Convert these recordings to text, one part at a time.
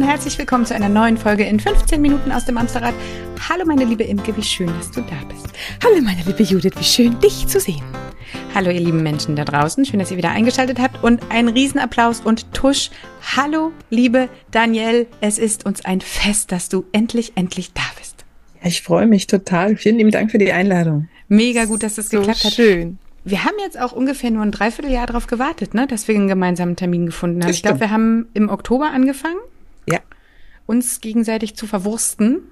Und herzlich willkommen zu einer neuen Folge in 15 Minuten aus dem Amsterrad. Hallo meine liebe Imke, wie schön, dass du da bist. Hallo meine liebe Judith, wie schön, dich zu sehen. Hallo ihr lieben Menschen da draußen, schön, dass ihr wieder eingeschaltet habt und ein Riesenapplaus und Tusch. Hallo liebe Danielle, es ist uns ein Fest, dass du endlich, endlich da bist. Ich freue mich total. Vielen lieben Dank für die Einladung. Mega gut, dass das so geklappt hat. Schön. Wir haben jetzt auch ungefähr nur ein Dreivierteljahr darauf gewartet, ne, dass wir einen gemeinsamen Termin gefunden haben. Ich glaube, wir haben im Oktober angefangen. Uns gegenseitig zu verwursten.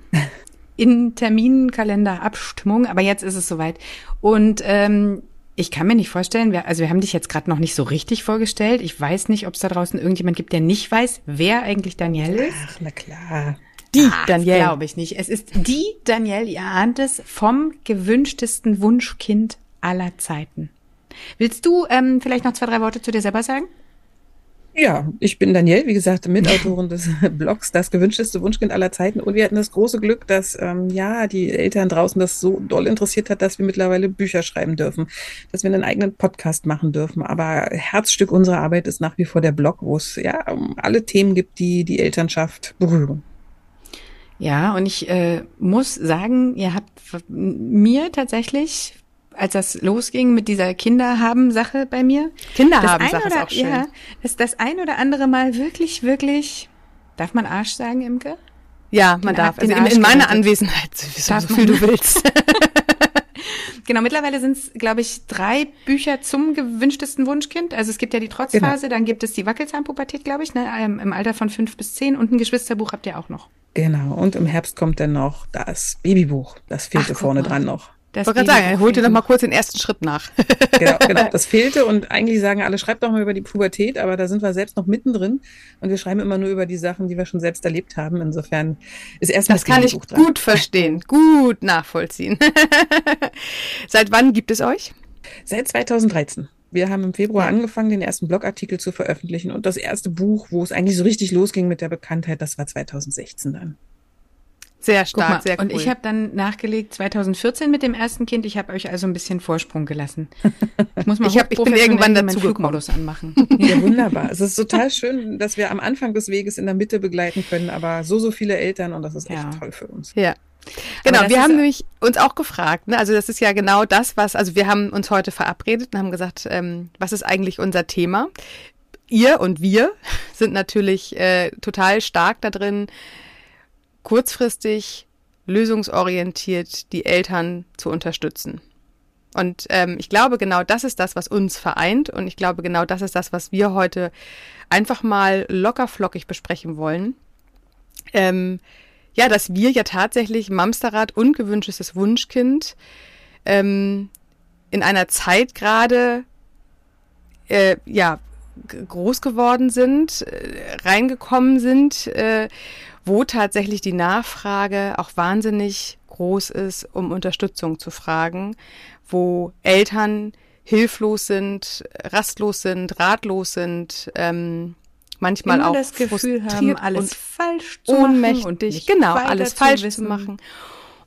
in Terminkalenderabstimmung, aber jetzt ist es soweit. Und ähm, ich kann mir nicht vorstellen, wir, also wir haben dich jetzt gerade noch nicht so richtig vorgestellt. Ich weiß nicht, ob es da draußen irgendjemand gibt, der nicht weiß, wer eigentlich Danielle ist. Ach, na klar. Die Ach, Danielle. glaube ich nicht. Es ist die Danielle, ihr ahnt es, vom gewünschtesten Wunschkind aller Zeiten. Willst du ähm, vielleicht noch zwei, drei Worte zu dir selber sagen? Ja, ich bin Danielle, wie gesagt, Mitautorin des Blogs Das gewünschteste Wunschkind aller Zeiten. Und wir hatten das große Glück, dass ähm, ja die Eltern draußen das so doll interessiert hat, dass wir mittlerweile Bücher schreiben dürfen, dass wir einen eigenen Podcast machen dürfen. Aber Herzstück unserer Arbeit ist nach wie vor der Blog, wo es ja um alle Themen gibt, die die Elternschaft berühren. Ja, und ich äh, muss sagen, ihr habt mir tatsächlich als das losging mit dieser Kinderhaben-Sache bei mir. Kinderhaben-Sache ist auch schön. Ja, dass das ein oder andere Mal wirklich, wirklich, darf man Arsch sagen, Imke? Ja, man den darf. Also in, in meiner Anwesenheit, so, so viel du willst. genau, mittlerweile sind es, glaube ich, drei Bücher zum gewünschtesten Wunschkind. Also es gibt ja die Trotzphase, genau. dann gibt es die Wackelzahnpubertät, glaube ich, ne, im Alter von fünf bis zehn und ein Geschwisterbuch habt ihr auch noch. Genau, und im Herbst kommt dann noch das Babybuch. Das fehlte Ach, vorne dran noch. Das ich wollte gerade sagen, holt dir noch mal kurz den ersten Schritt nach. genau, genau, das fehlte und eigentlich sagen alle, schreibt doch mal über die Pubertät, aber da sind wir selbst noch mittendrin und wir schreiben immer nur über die Sachen, die wir schon selbst erlebt haben. Insofern ist erstmal das kann ich Buch dran. gut verstehen, gut nachvollziehen. Seit wann gibt es euch? Seit 2013. Wir haben im Februar ja. angefangen, den ersten Blogartikel zu veröffentlichen und das erste Buch, wo es eigentlich so richtig losging mit der Bekanntheit, das war 2016 dann. Sehr stark, mal, sehr cool. Und ich habe dann nachgelegt 2014 mit dem ersten Kind. Ich habe euch also ein bisschen Vorsprung gelassen. Ich muss mal ich, hab, ich bin irgendwann dazu Flugmodus anmachen. Ja, wunderbar. Es ist total schön, dass wir am Anfang des Weges in der Mitte begleiten können, aber so, so viele Eltern und das ist echt ja. toll für uns. Ja. Genau, wir haben nämlich uns auch gefragt, ne? also das ist ja genau das, was, also wir haben uns heute verabredet und haben gesagt, ähm, was ist eigentlich unser Thema? Ihr und wir sind natürlich äh, total stark da drin, kurzfristig lösungsorientiert die Eltern zu unterstützen. Und ähm, ich glaube, genau das ist das, was uns vereint. Und ich glaube, genau das ist das, was wir heute einfach mal lockerflockig besprechen wollen. Ähm, ja, dass wir ja tatsächlich Mamsterrad ungewünschtes Wunschkind ähm, in einer Zeit gerade äh, ja groß geworden sind, äh, reingekommen sind äh, wo tatsächlich die Nachfrage auch wahnsinnig groß ist, um Unterstützung zu fragen, wo Eltern hilflos sind, rastlos sind, ratlos sind, ähm, manchmal Immer auch das Gefühl haben, alles falsch zu machen und dich genau alles falsch zu, zu machen.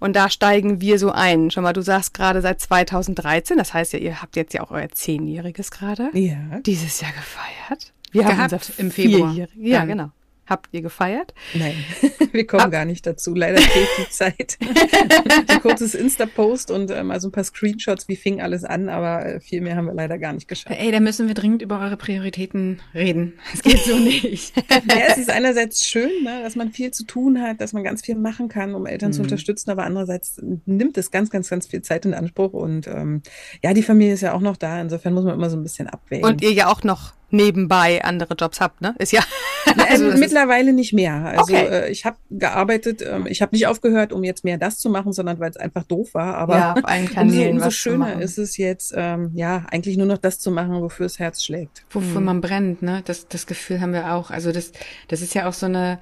Und da steigen wir so ein. Schau mal, du sagst gerade seit 2013, das heißt ja, ihr habt jetzt ja auch euer Zehnjähriges gerade. Ja. Dieses Jahr gefeiert. Wir Gehabt haben unser im Februar. Ja, Dann. genau. Habt ihr gefeiert? Nein, wir kommen Ab gar nicht dazu. Leider fehlt die Zeit. ein kurzes Insta-Post und ähm, also ein paar Screenshots, wie fing alles an, aber äh, viel mehr haben wir leider gar nicht geschafft. Ey, da müssen wir dringend über eure Prioritäten reden. Es geht so nicht. ja, es ist einerseits schön, ne, dass man viel zu tun hat, dass man ganz viel machen kann, um Eltern mhm. zu unterstützen, aber andererseits nimmt es ganz, ganz, ganz viel Zeit in Anspruch und ähm, ja, die Familie ist ja auch noch da. Insofern muss man immer so ein bisschen abwägen. Und ihr ja auch noch nebenbei andere Jobs habt, ne? Ist ja. also mittlerweile nicht mehr. Also okay. äh, ich habe gearbeitet, ähm, ich habe nicht aufgehört, um jetzt mehr das zu machen, sondern weil es einfach doof war. Aber ja, auf allen Kanälen umso, umso schöner ist es jetzt, ähm, ja, eigentlich nur noch das zu machen, wofür das Herz schlägt. Wofür hm. man brennt, ne? Das, das Gefühl haben wir auch. Also das, das ist ja auch so eine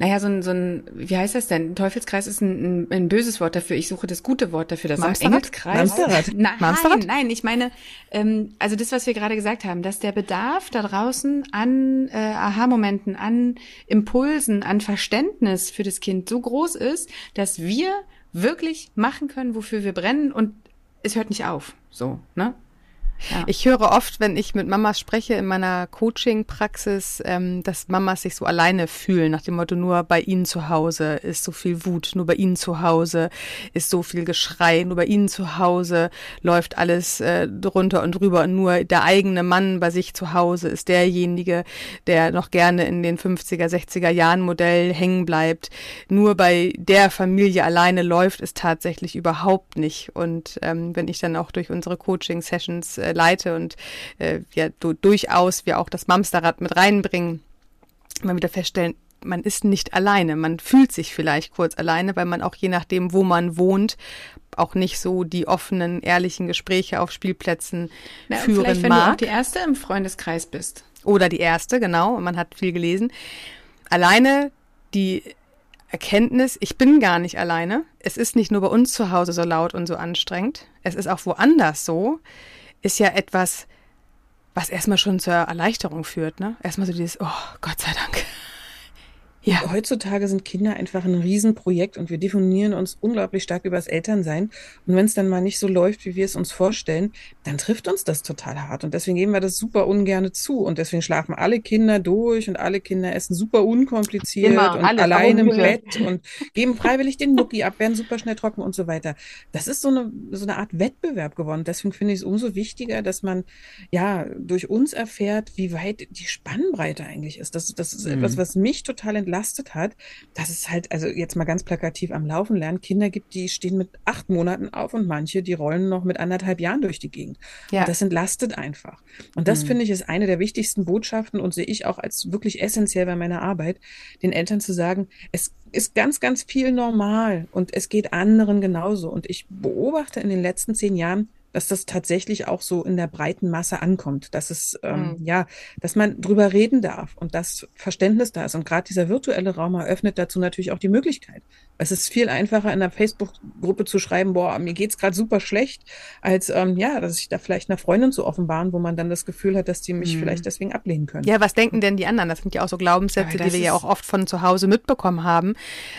naja, so ein, so ein, wie heißt das denn? Teufelskreis ist ein, ein, ein böses Wort dafür. Ich suche das gute Wort dafür. Das Mamsterrad? Engelskreis. Mamsterrad. Nein, Mamsterrad? nein, ich meine, ähm, also das, was wir gerade gesagt haben, dass der Bedarf da draußen an äh, Aha-Momenten, an Impulsen, an Verständnis für das Kind so groß ist, dass wir wirklich machen können, wofür wir brennen und es hört nicht auf. So, ne? Ich höre oft, wenn ich mit Mamas spreche in meiner Coaching-Praxis, ähm, dass Mamas sich so alleine fühlen, nach dem Motto, nur bei ihnen zu Hause ist so viel Wut, nur bei ihnen zu Hause ist so viel Geschrei, nur bei ihnen zu Hause läuft alles äh, drunter und drüber und nur der eigene Mann bei sich zu Hause ist derjenige, der noch gerne in den 50er, 60er Jahren Modell hängen bleibt. Nur bei der Familie alleine läuft es tatsächlich überhaupt nicht. Und ähm, wenn ich dann auch durch unsere Coaching-Sessions äh, leite und äh, ja du, durchaus wir auch das Mamsterrad mit reinbringen, mal wieder feststellen, man ist nicht alleine. Man fühlt sich vielleicht kurz alleine, weil man auch je nachdem, wo man wohnt, auch nicht so die offenen, ehrlichen Gespräche auf Spielplätzen Na, führen vielleicht, wenn mag. du auch die erste im Freundeskreis bist. Oder die erste, genau. Man hat viel gelesen. Alleine die Erkenntnis, ich bin gar nicht alleine. Es ist nicht nur bei uns zu Hause so laut und so anstrengend. Es ist auch woanders so. Ist ja etwas, was erstmal schon zur Erleichterung führt, ne? Erstmal so dieses, oh, Gott sei Dank. Ja. Heutzutage sind Kinder einfach ein Riesenprojekt und wir definieren uns unglaublich stark über das Elternsein. Und wenn es dann mal nicht so läuft, wie wir es uns vorstellen, dann trifft uns das total hart. Und deswegen geben wir das super ungerne zu. Und deswegen schlafen alle Kinder durch und alle Kinder essen super unkompliziert Immer, und alles, allein im Bett und geben freiwillig den Mucki ab, werden super schnell trocken und so weiter. Das ist so eine, so eine Art Wettbewerb geworden. Deswegen finde ich es umso wichtiger, dass man ja durch uns erfährt, wie weit die Spannbreite eigentlich ist. Das, das ist mhm. etwas, was mich total entlastet hat, dass es halt, also jetzt mal ganz plakativ am Laufen lernen, Kinder gibt, die stehen mit acht Monaten auf und manche, die rollen noch mit anderthalb Jahren durch die Gegend. Ja. Und das entlastet einfach. Und das mhm. finde ich ist eine der wichtigsten Botschaften und sehe ich auch als wirklich essentiell bei meiner Arbeit, den Eltern zu sagen, es ist ganz, ganz viel normal und es geht anderen genauso. Und ich beobachte in den letzten zehn Jahren, dass das tatsächlich auch so in der breiten Masse ankommt, dass es ähm, mhm. ja, dass man drüber reden darf und das Verständnis da ist. Und gerade dieser virtuelle Raum eröffnet dazu natürlich auch die Möglichkeit. Es ist viel einfacher in der Facebook-Gruppe zu schreiben, boah, mir geht's gerade super schlecht, als ähm, ja, dass ich da vielleicht einer Freundin zu offenbaren, wo man dann das Gefühl hat, dass die mich mhm. vielleicht deswegen ablehnen können. Ja, was denken denn die anderen? Das sind ja auch so Glaubenssätze, die wir ja auch oft von zu Hause mitbekommen haben.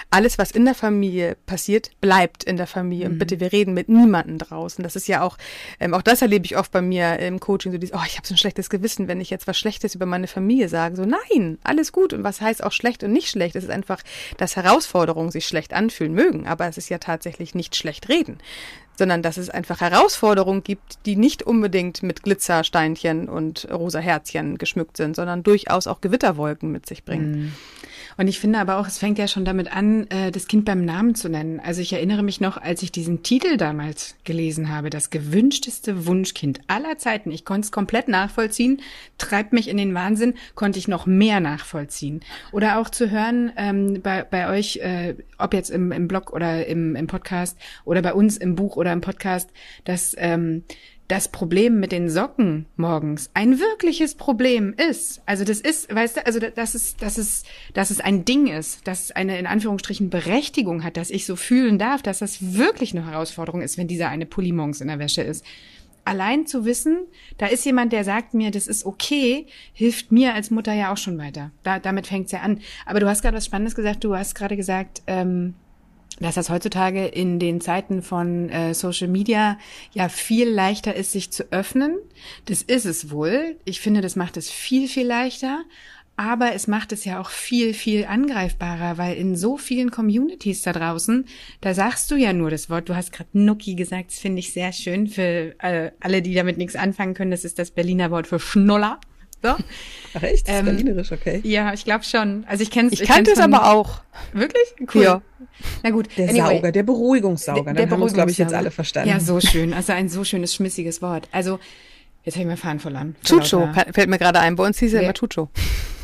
Alles, was in der Familie passiert, bleibt in der Familie. Mhm. Und bitte, wir reden mit niemandem draußen. Das ist ja auch ähm, auch das erlebe ich oft bei mir im Coaching, so dieses, oh, ich habe so ein schlechtes Gewissen, wenn ich jetzt was Schlechtes über meine Familie sage. So, nein, alles gut. Und was heißt auch schlecht und nicht schlecht? Es ist einfach, dass Herausforderungen sich schlecht anfühlen mögen, aber es ist ja tatsächlich nicht schlecht reden sondern dass es einfach Herausforderungen gibt, die nicht unbedingt mit Glitzersteinchen und rosa Herzchen geschmückt sind, sondern durchaus auch Gewitterwolken mit sich bringen. Mhm. Und ich finde aber auch, es fängt ja schon damit an, äh, das Kind beim Namen zu nennen. Also ich erinnere mich noch, als ich diesen Titel damals gelesen habe, das gewünschteste Wunschkind aller Zeiten. Ich konnte es komplett nachvollziehen, treibt mich in den Wahnsinn, konnte ich noch mehr nachvollziehen. Oder auch zu hören ähm, bei, bei euch, äh, ob jetzt im, im Blog oder im, im Podcast oder bei uns im Buch oder im Podcast, dass ähm, das Problem mit den Socken morgens ein wirkliches Problem ist. Also das ist, weißt du, also das ist, das ist, dass es ein Ding ist, dass eine in Anführungsstrichen Berechtigung hat, dass ich so fühlen darf, dass das wirklich eine Herausforderung ist, wenn dieser eine Pulli morgens in der Wäsche ist. Allein zu wissen, da ist jemand, der sagt mir, das ist okay, hilft mir als Mutter ja auch schon weiter. Da, damit fängt's ja an. Aber du hast gerade was Spannendes gesagt. Du hast gerade gesagt, ähm, dass das heutzutage in den Zeiten von äh, Social Media ja viel leichter ist, sich zu öffnen. Das ist es wohl. Ich finde, das macht es viel, viel leichter. Aber es macht es ja auch viel, viel angreifbarer, weil in so vielen Communities da draußen, da sagst du ja nur das Wort, du hast gerade Nuki gesagt, das finde ich sehr schön für äh, alle, die damit nichts anfangen können. Das ist das Berliner Wort für Schnuller. So. Ach echt? Das ist ähm, berlinerisch, okay. Ja, ich glaube schon. Also ich kenne es. Ich, ich kannte es aber auch. Wirklich? Cool. Ja. Na gut. Der anyway. Sauger, der Beruhigungssauger. Der, der Dann haben wir glaube ich, jetzt alle verstanden. Ja, so schön. Also ein so schönes, schmissiges Wort. Also, jetzt habe ich mir Fahren verloren. Chucho fällt mir gerade ein. Bei uns hieß er immer Chucho.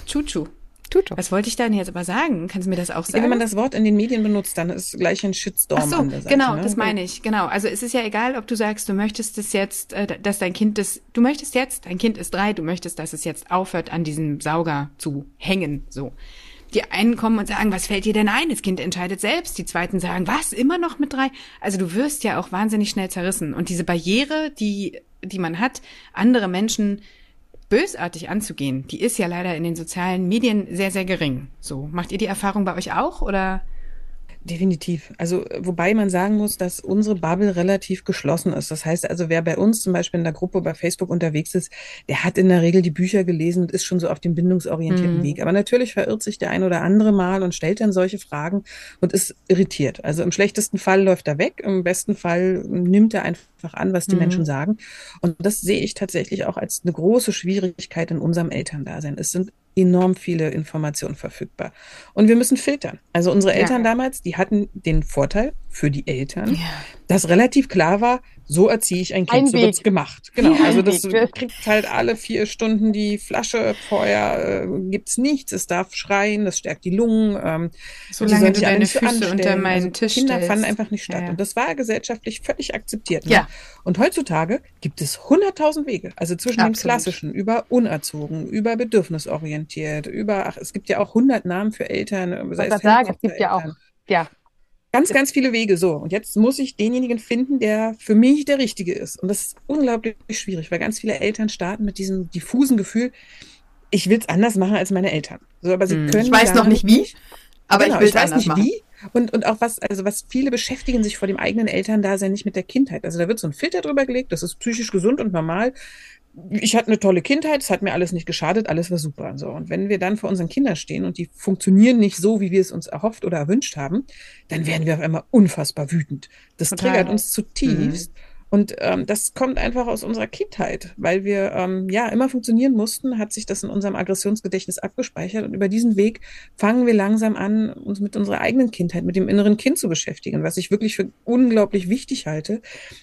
Chuchu. Tutor. Was wollte ich denn jetzt aber sagen? Kannst du mir das auch sagen? Wenn man das Wort in den Medien benutzt, dann ist gleich ein Shitstorm Ach so, an der Seite. Genau, ne? das meine ich. Genau. Also es ist ja egal, ob du sagst, du möchtest es jetzt, äh, dass dein Kind das, du möchtest jetzt, dein Kind ist drei, du möchtest, dass es jetzt aufhört, an diesem Sauger zu hängen. So. Die einen kommen und sagen, was fällt dir denn ein? Das Kind entscheidet selbst. Die zweiten sagen, was? Immer noch mit drei? Also du wirst ja auch wahnsinnig schnell zerrissen. Und diese Barriere, die, die man hat, andere Menschen bösartig anzugehen, die ist ja leider in den sozialen Medien sehr, sehr gering. So, macht ihr die Erfahrung bei euch auch oder? Definitiv. Also, wobei man sagen muss, dass unsere Bubble relativ geschlossen ist. Das heißt also, wer bei uns zum Beispiel in der Gruppe bei Facebook unterwegs ist, der hat in der Regel die Bücher gelesen und ist schon so auf dem bindungsorientierten mhm. Weg. Aber natürlich verirrt sich der ein oder andere mal und stellt dann solche Fragen und ist irritiert. Also im schlechtesten Fall läuft er weg, im besten Fall nimmt er einfach an, was die mhm. Menschen sagen. Und das sehe ich tatsächlich auch als eine große Schwierigkeit in unserem Elterndasein. Es sind enorm viele Informationen verfügbar. Und wir müssen filtern. Also unsere Eltern ja. damals, die hatten den Vorteil für die Eltern, ja. dass relativ klar war, so erziehe ich ein Kind, ein so wird's gemacht. Genau, ja, also das Weg. kriegt halt alle vier Stunden die Flasche, vorher äh, gibt's nichts, es darf schreien, das stärkt die Lungen. Ähm, Solange du deine Füße anstellen. unter meinen also Tisch Kinder stellst. fanden einfach nicht statt. Ja. Und das war gesellschaftlich völlig akzeptiert. Ne? Ja. Und heutzutage gibt es hunderttausend Wege, also zwischen Absolut. dem klassischen, über unerzogen, über bedürfnisorientiert, über, ach, es gibt ja auch hundert Namen für Eltern. Ich wollte sagen, es gibt ja auch, ja, Ganz, ganz viele Wege so. Und jetzt muss ich denjenigen finden, der für mich der Richtige ist. Und das ist unglaublich schwierig, weil ganz viele Eltern starten mit diesem diffusen Gefühl, ich will es anders machen als meine Eltern. So, aber sie hm. können. Ich weiß noch nicht wie, aber genau, ich will es anders nicht machen. wie. Und, und auch was, also was viele beschäftigen sich vor dem eigenen Elterndasein nicht mit der Kindheit. Also da wird so ein Filter drüber gelegt, das ist psychisch gesund und normal ich hatte eine tolle Kindheit, es hat mir alles nicht geschadet, alles war super. So. Und wenn wir dann vor unseren Kindern stehen und die funktionieren nicht so, wie wir es uns erhofft oder erwünscht haben, dann werden wir auf einmal unfassbar wütend. Das Total. triggert uns zutiefst. Mhm. Und ähm, das kommt einfach aus unserer Kindheit, weil wir ähm, ja immer funktionieren mussten, hat sich das in unserem Aggressionsgedächtnis abgespeichert und über diesen Weg fangen wir langsam an, uns mit unserer eigenen Kindheit, mit dem inneren Kind zu beschäftigen, was ich wirklich für unglaublich wichtig halte.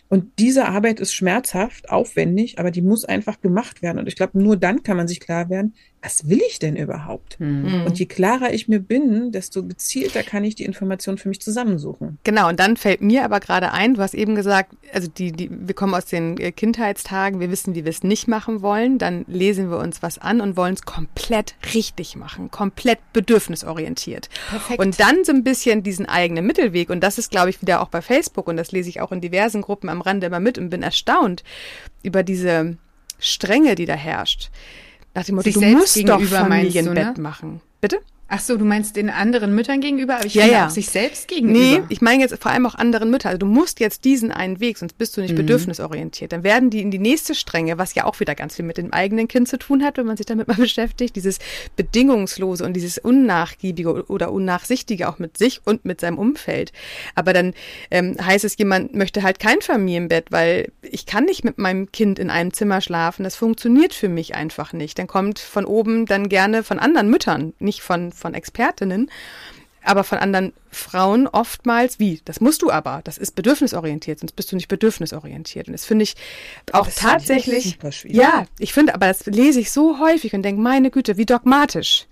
Und diese Arbeit ist schmerzhaft, aufwendig, aber die muss einfach gemacht werden. Und ich glaube, nur dann kann man sich klar werden, was will ich denn überhaupt? Mhm. Und je klarer ich mir bin, desto gezielter kann ich die Informationen für mich zusammensuchen. Genau, und dann fällt mir aber gerade ein, du hast eben gesagt, also die, die, wir kommen aus den äh, Kindheitstagen, wir wissen, wie wir es nicht machen wollen, dann lesen wir uns was an und wollen es komplett richtig machen, komplett bedürfnisorientiert. Perfekt. Und dann so ein bisschen diesen eigenen Mittelweg, und das ist, glaube ich, wieder auch bei Facebook, und das lese ich auch in diversen Gruppen am Rande immer mit und bin erstaunt über diese Strenge, die da herrscht. Nach dem Motto, Sich du musst doch Familienbett ne? machen. Bitte? Ach so, du meinst den anderen Müttern gegenüber, aber ich ja, finde ja. auch sich selbst gegenüber. Nee, ich meine jetzt vor allem auch anderen Müttern. Also du musst jetzt diesen einen Weg, sonst bist du nicht mhm. bedürfnisorientiert. Dann werden die in die nächste Strenge, was ja auch wieder ganz viel mit dem eigenen Kind zu tun hat, wenn man sich damit mal beschäftigt, dieses bedingungslose und dieses unnachgiebige oder unnachsichtige auch mit sich und mit seinem Umfeld. Aber dann ähm, heißt es, jemand möchte halt kein Familienbett, weil ich kann nicht mit meinem Kind in einem Zimmer schlafen. Das funktioniert für mich einfach nicht. Dann kommt von oben dann gerne von anderen Müttern, nicht von von Expertinnen, aber von anderen Frauen oftmals, wie, das musst du aber, das ist bedürfnisorientiert, sonst bist du nicht bedürfnisorientiert. Und das finde ich auch das tatsächlich, ich ja, ich finde, aber das lese ich so häufig und denke, meine Güte, wie dogmatisch.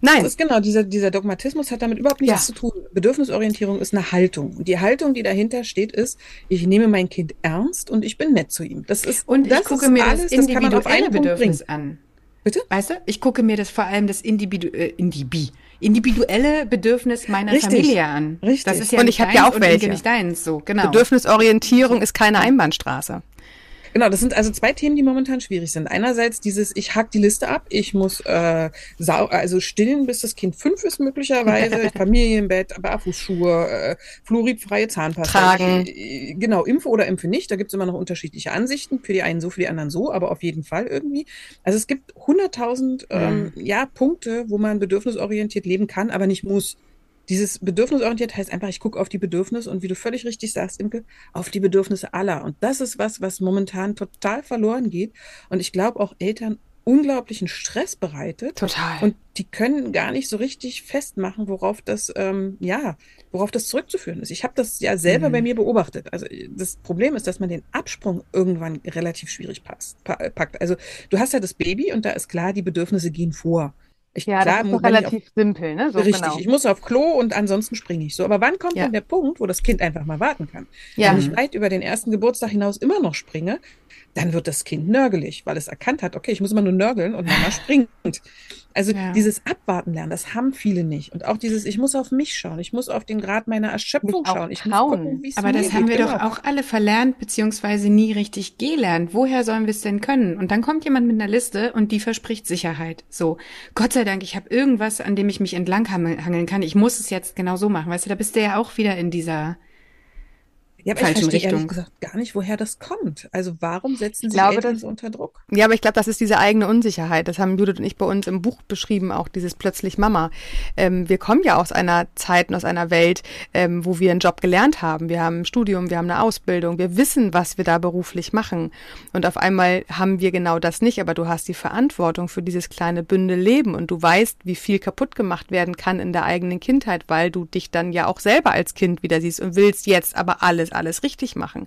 Nein. Das ist genau, dieser, dieser Dogmatismus hat damit überhaupt nichts ja. zu tun. Bedürfnisorientierung ist eine Haltung. Und die Haltung, die dahinter steht, ist, ich nehme mein Kind ernst und ich bin nett zu ihm. Das ist, und das ich gucke mir alles, das individuelle das Bedürfnis an. Bitte? Weißt du, ich gucke mir das vor allem das Individu äh, Indibi individuelle Bedürfnis meiner Richtig. Familie an. Richtig. Das ist ja und ich habe ja auch welche. Nicht deins, so genau. Bedürfnisorientierung ist keine Einbahnstraße. Genau, das sind also zwei Themen, die momentan schwierig sind. Einerseits dieses, ich hack die Liste ab, ich muss äh, sau also stillen, bis das Kind fünf ist möglicherweise, Familienbett, Barfußschuhe, äh, fluoridfreie Zahnpasta. Tragen. Ich, äh, genau, Impfe oder Impfe nicht, da gibt's immer noch unterschiedliche Ansichten, für die einen so, für die anderen so, aber auf jeden Fall irgendwie. Also es gibt hunderttausend ähm, mhm. ja, Punkte, wo man bedürfnisorientiert leben kann, aber nicht muss. Dieses bedürfnisorientiert heißt einfach, ich gucke auf die Bedürfnisse und wie du völlig richtig sagst, Imke, auf die Bedürfnisse aller. Und das ist was, was momentan total verloren geht. Und ich glaube auch Eltern unglaublichen Stress bereitet. Total. Und die können gar nicht so richtig festmachen, worauf das, ähm, ja, worauf das zurückzuführen ist. Ich habe das ja selber mhm. bei mir beobachtet. Also das Problem ist, dass man den Absprung irgendwann relativ schwierig passt, packt. Also du hast ja das Baby und da ist klar, die Bedürfnisse gehen vor. Ich, ja, klar, das ist relativ auf, simpel, ne? So richtig, genau. ich muss auf Klo und ansonsten springe ich so. Aber wann kommt ja. dann der Punkt, wo das Kind einfach mal warten kann? Ja. Wenn ich weit über den ersten Geburtstag hinaus immer noch springe, dann wird das Kind nörgelig, weil es erkannt hat, okay, ich muss immer nur nörgeln und Mama springt. Also ja. dieses Abwarten lernen, das haben viele nicht. Und auch dieses, ich muss auf mich schauen, ich muss auf den Grad meiner Erschöpfung schauen. Ich muss gucken, wie es Aber das haben wir doch auch alle verlernt, beziehungsweise nie richtig gelernt. Woher sollen wir es denn können? Und dann kommt jemand mit einer Liste und die verspricht Sicherheit. So, Gott sei Dank, ich habe irgendwas, an dem ich mich entlang hangeln kann. Ich muss es jetzt genau so machen. Weißt du, da bist du ja auch wieder in dieser ja, aber falschen ich verstehe Richtung. ehrlich gesagt gar nicht, woher das kommt. Also warum setzen Sie glaube, Eltern das, so unter Druck? Ja, aber ich glaube, das ist diese eigene Unsicherheit. Das haben Judith und ich bei uns im Buch beschrieben, auch dieses plötzlich Mama. Ähm, wir kommen ja aus einer Zeit und aus einer Welt, ähm, wo wir einen Job gelernt haben. Wir haben ein Studium, wir haben eine Ausbildung, wir wissen, was wir da beruflich machen. Und auf einmal haben wir genau das nicht, aber du hast die Verantwortung für dieses kleine Bündel Leben und du weißt, wie viel kaputt gemacht werden kann in der eigenen Kindheit, weil du dich dann ja auch selber als Kind wieder siehst und willst jetzt aber alles alles richtig machen.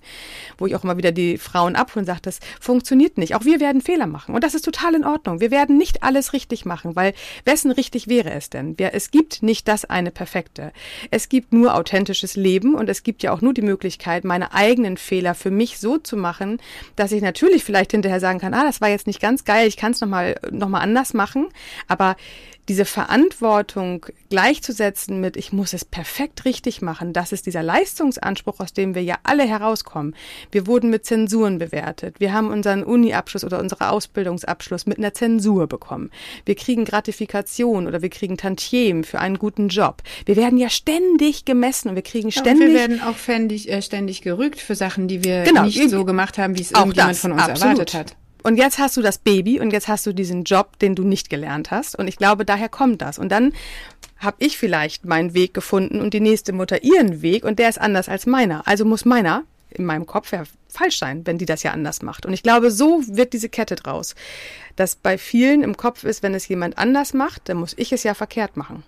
Wo ich auch immer wieder die Frauen abholen und sage, das funktioniert nicht. Auch wir werden Fehler machen. Und das ist total in Ordnung. Wir werden nicht alles richtig machen, weil wessen richtig wäre es denn? Es gibt nicht das eine perfekte. Es gibt nur authentisches Leben und es gibt ja auch nur die Möglichkeit, meine eigenen Fehler für mich so zu machen, dass ich natürlich vielleicht hinterher sagen kann, ah, das war jetzt nicht ganz geil, ich kann es nochmal noch mal anders machen. Aber diese Verantwortung gleichzusetzen mit, ich muss es perfekt richtig machen, das ist dieser Leistungsanspruch, aus dem wir ja alle herauskommen. Wir wurden mit Zensuren bewertet. Wir haben unseren Uni-Abschluss oder unseren Ausbildungsabschluss mit einer Zensur bekommen. Wir kriegen Gratifikation oder wir kriegen Tantiem für einen guten Job. Wir werden ja ständig gemessen und wir kriegen ständig. Ja, wir werden auch ständig, äh, ständig gerügt für Sachen, die wir genau, nicht so gemacht haben, wie es irgendjemand das, von uns absolut. erwartet hat. Und jetzt hast du das Baby und jetzt hast du diesen Job, den du nicht gelernt hast. Und ich glaube, daher kommt das. Und dann habe ich vielleicht meinen Weg gefunden und die nächste Mutter ihren Weg und der ist anders als meiner. Also muss meiner in meinem Kopf ja falsch sein, wenn die das ja anders macht. Und ich glaube, so wird diese Kette draus. Dass bei vielen im Kopf ist, wenn es jemand anders macht, dann muss ich es ja verkehrt machen.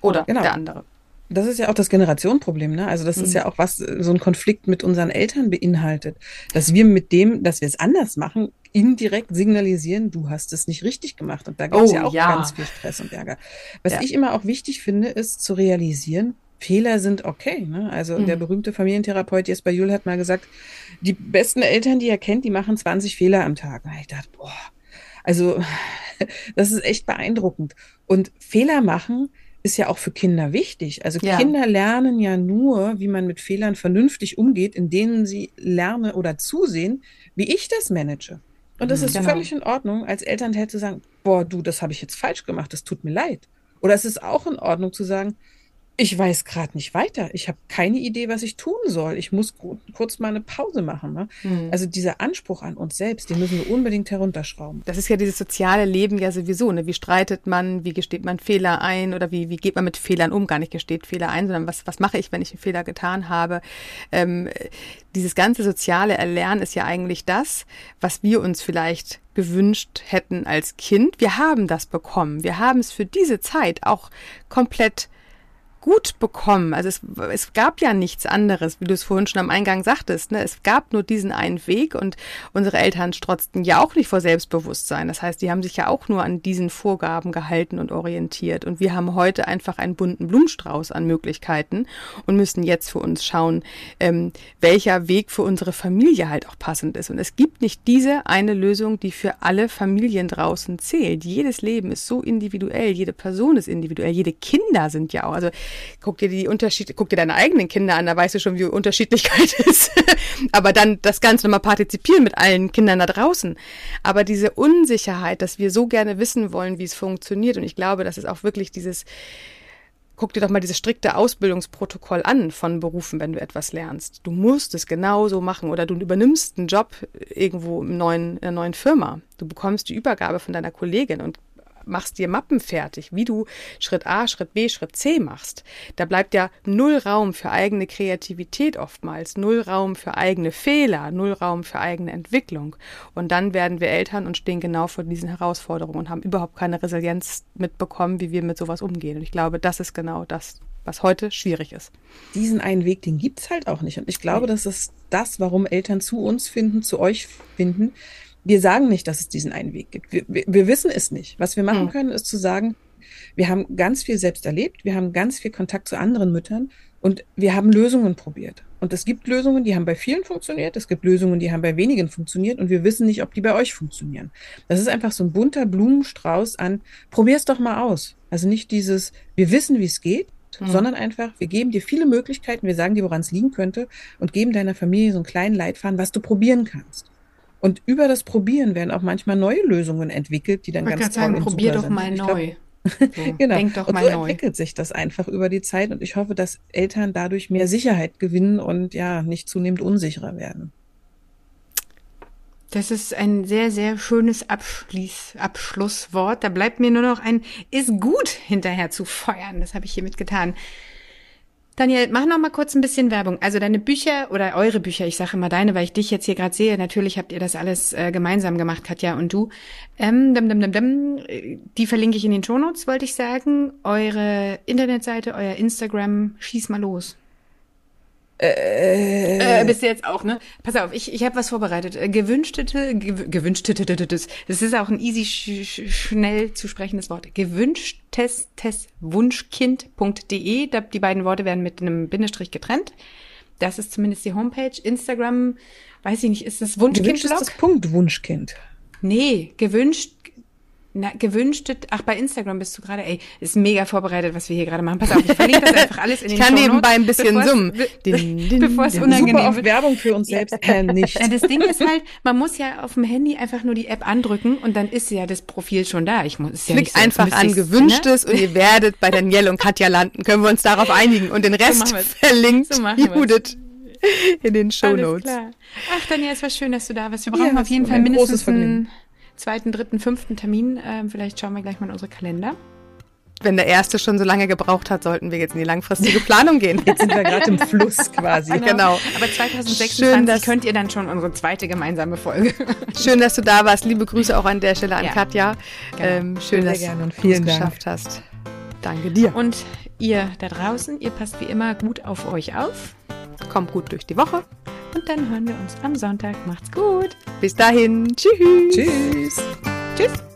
Oder genau. der andere. Das ist ja auch das Generationenproblem, ne? Also das mhm. ist ja auch was so ein Konflikt mit unseren Eltern beinhaltet, dass wir mit dem, dass wir es anders machen, indirekt signalisieren, du hast es nicht richtig gemacht. Und da gibt es oh, ja auch ja. ganz viel Stress und Ärger. Was ja. ich immer auch wichtig finde, ist zu realisieren, Fehler sind okay. Ne? Also mhm. der berühmte Familientherapeut Jesper Juhl hat mal gesagt, die besten Eltern, die er kennt, die machen 20 Fehler am Tag. Und ich dachte, boah, also das ist echt beeindruckend. Und Fehler machen ist ja auch für Kinder wichtig. Also ja. Kinder lernen ja nur, wie man mit Fehlern vernünftig umgeht, in denen sie lernen oder zusehen, wie ich das manage. Und das mhm, ist genau. völlig in Ordnung, als Elternteil zu sagen, boah, du, das habe ich jetzt falsch gemacht, das tut mir leid. Oder es ist auch in Ordnung zu sagen, ich weiß gerade nicht weiter. Ich habe keine Idee, was ich tun soll. Ich muss kurz mal eine Pause machen. Ne? Mhm. Also dieser Anspruch an uns selbst, den müssen wir unbedingt herunterschrauben. Das ist ja dieses soziale Leben ja sowieso. Ne? Wie streitet man, wie gesteht man Fehler ein oder wie, wie geht man mit Fehlern um? Gar nicht gesteht Fehler ein, sondern was, was mache ich, wenn ich einen Fehler getan habe? Ähm, dieses ganze soziale Erlernen ist ja eigentlich das, was wir uns vielleicht gewünscht hätten als Kind. Wir haben das bekommen. Wir haben es für diese Zeit auch komplett gut bekommen. Also es, es gab ja nichts anderes, wie du es vorhin schon am Eingang sagtest. Ne? Es gab nur diesen einen Weg und unsere Eltern strotzten ja auch nicht vor Selbstbewusstsein. Das heißt, die haben sich ja auch nur an diesen Vorgaben gehalten und orientiert. Und wir haben heute einfach einen bunten Blumenstrauß an Möglichkeiten und müssen jetzt für uns schauen, ähm, welcher Weg für unsere Familie halt auch passend ist. Und es gibt nicht diese eine Lösung, die für alle Familien draußen zählt. Jedes Leben ist so individuell, jede Person ist individuell, jede Kinder sind ja auch. Also guck dir die Unterschiede, guck dir deine eigenen Kinder an, da weißt du schon, wie Unterschiedlichkeit ist. Aber dann das Ganze nochmal partizipieren mit allen Kindern da draußen. Aber diese Unsicherheit, dass wir so gerne wissen wollen, wie es funktioniert. Und ich glaube, das ist auch wirklich dieses, guck dir doch mal dieses strikte Ausbildungsprotokoll an von Berufen, wenn du etwas lernst. Du musst es genauso machen oder du übernimmst einen Job irgendwo im neuen, in einer neuen Firma. Du bekommst die Übergabe von deiner Kollegin und machst dir Mappen fertig, wie du Schritt A, Schritt B, Schritt C machst. Da bleibt ja null Raum für eigene Kreativität oftmals, null Raum für eigene Fehler, null Raum für eigene Entwicklung. Und dann werden wir Eltern und stehen genau vor diesen Herausforderungen und haben überhaupt keine Resilienz mitbekommen, wie wir mit sowas umgehen. Und ich glaube, das ist genau das, was heute schwierig ist. Diesen einen Weg, den gibt es halt auch nicht. Und ich glaube, das ist das, warum Eltern zu uns finden, zu euch finden, wir sagen nicht, dass es diesen einen Weg gibt. Wir, wir, wir wissen es nicht. Was wir machen mhm. können, ist zu sagen, wir haben ganz viel selbst erlebt, wir haben ganz viel Kontakt zu anderen Müttern und wir haben Lösungen probiert. Und es gibt Lösungen, die haben bei vielen funktioniert, es gibt Lösungen, die haben bei wenigen funktioniert und wir wissen nicht, ob die bei euch funktionieren. Das ist einfach so ein bunter Blumenstrauß an, probier's doch mal aus. Also nicht dieses, wir wissen, wie es geht, mhm. sondern einfach, wir geben dir viele Möglichkeiten, wir sagen dir, woran es liegen könnte und geben deiner Familie so einen kleinen Leitfaden, was du probieren kannst. Und über das Probieren werden auch manchmal neue Lösungen entwickelt, die dann ich ganz toll sagen, probier doch mal neu. So, genau. Denk doch und mal so neu. entwickelt sich das einfach über die Zeit und ich hoffe, dass Eltern dadurch mehr Sicherheit gewinnen und ja, nicht zunehmend unsicherer werden. Das ist ein sehr, sehr schönes Abschließ, Abschlusswort. Da bleibt mir nur noch ein ist gut hinterher zu feuern. Das habe ich hiermit getan. Daniel, mach noch mal kurz ein bisschen Werbung. Also deine Bücher oder eure Bücher, ich sage immer deine, weil ich dich jetzt hier gerade sehe. Natürlich habt ihr das alles äh, gemeinsam gemacht, Katja und du. Ähm, dum, dum, dum, dum. Die verlinke ich in den Shownotes, wollte ich sagen. Eure Internetseite, euer Instagram, schieß mal los. Äh, bist du jetzt auch, ne? Pass auf, ich, ich habe was vorbereitet. Äh, Gewünschtete, gew- das ist auch ein easy, sch, sch, schnell zu sprechendes Wort. Gewünschtes, tes, wunschkind.de. Da- Die beiden Worte werden mit einem Bindestrich getrennt. Das ist zumindest die Homepage. Instagram, weiß ich nicht, ist das Gewünschtes Wunschkind-Blog? Punkt Wunschkind. Nee, gewünscht, na, gewünschtet, ach, bei Instagram bist du gerade, ey, ist mega vorbereitet, was wir hier gerade machen. Pass auf, ich verlinke das einfach alles in den Ich kann Shownotes, nebenbei ein bisschen summen. Bevor es unangenehm Super auf wird. Werbung für uns selbst, äh, nicht. Ja, das Ding ist halt, man muss ja auf dem Handy einfach nur die App andrücken und dann ist ja das Profil schon da. Ich muss, ist ja Klick nicht so, einfach an Gewünschtes und ihr werdet bei Danielle und Katja landen. Können wir uns darauf einigen? Und den Rest machen wir's. verlinkt So wir's. Judith in den Ne? Show Alles Notes. klar. Ach, Daniel, es war schön, dass du da warst. Wir brauchen Ja, auf jeden Fall ein großes mindestens Vergnügen. Zweiten, dritten, fünften Termin. Ähm, vielleicht schauen wir gleich mal in unsere Kalender. Wenn der erste schon so lange gebraucht hat, sollten wir jetzt in die langfristige Planung gehen. Jetzt sind wir gerade im Fluss quasi. Genau. Aber 2026 Schön, dass- könnt ihr dann schon unsere zweite gemeinsame Folge. Schön, dass du da warst. Liebe Grüße auch an der Stelle an Ja. Katja. Genau. Ähm, schön, Sehr dass gerne und du es vielen Dank. geschafft hast. Danke dir. Und ihr da draußen, ihr passt wie immer gut auf euch auf. Kommt gut durch die Woche. Und dann hören wir uns am Sonntag. Macht's gut. Bis dahin. Tschüss. Tschüss. Tschüss.